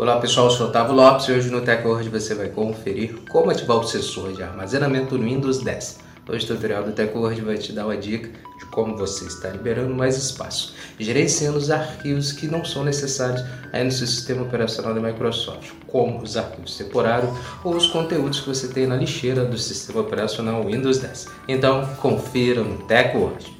Olá pessoal, eu sou Otávio Lopes e hoje no TechWord você vai conferir como ativar o sensor de armazenamento no Windows 10. Hoje o tutorial do TechWord vai te dar uma dica de como você está liberando mais espaço, gerenciando os arquivos que não são necessários aí no seu sistema operacional da Microsoft, como os arquivos temporários ou os conteúdos que você tem na lixeira do sistema operacional Windows 10. Então confira no TechWord.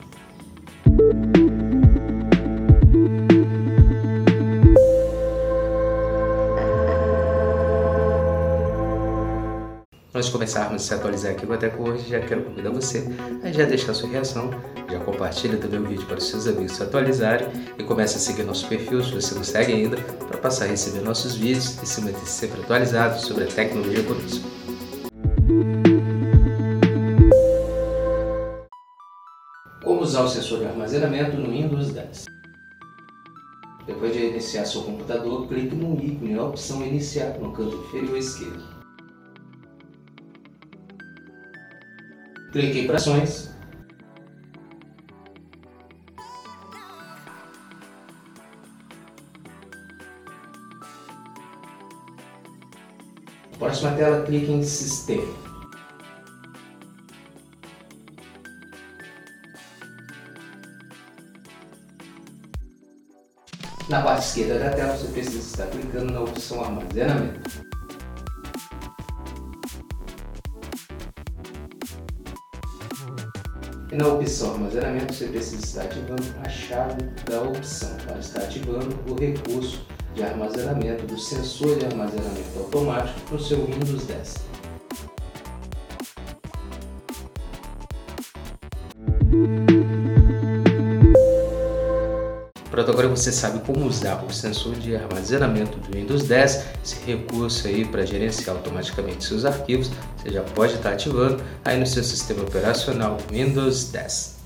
De começarmos a se atualizar aqui com a Teco hoje, já quero convidar você a já deixar sua reação, já compartilha também o vídeo para os seus amigos se atualizarem e comece a seguir nosso perfil se você não segue ainda, para passar a receber nossos vídeos e se manter sempre atualizado sobre a tecnologia conosco. Como usar o sensor de armazenamento no Windows 10? Depois de iniciar seu computador, clique no ícone na opção Iniciar no canto inferior esquerdo. Clique em Operações. Próxima tela, clique em Sistema. Na parte esquerda da tela, você precisa estar clicando na opção Armazenamento. E na opção armazenamento você precisa estar ativando a chave da opção para estar ativando o recurso de armazenamento do sensor de armazenamento automático para o seu Windows 10. Pronto, agora você sabe como usar o sensor de armazenamento do Windows 10, esse recurso aí para gerenciar automaticamente seus arquivos, você já pode estar ativando aí no seu sistema operacional Windows 10.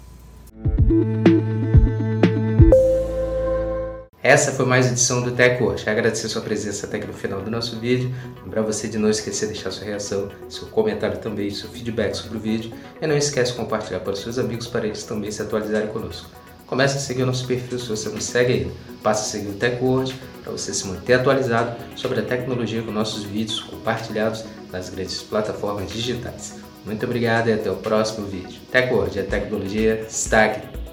Essa foi mais edição do Tech Quero agradecer sua presença até aqui no final do nosso vídeo. Lembrar você de não esquecer de deixar sua reação, seu comentário também, seu feedback sobre o vídeo. E não esquece de compartilhar para os seus amigos para eles também se atualizarem conosco. Comece a seguir o nosso perfil se você não segue ainda. Passe a seguir o TechWord para você se manter atualizado sobre a tecnologia com nossos vídeos compartilhados nas grandes plataformas digitais. Muito obrigado e até o próximo vídeo. TechWord, a tecnologia está aqui.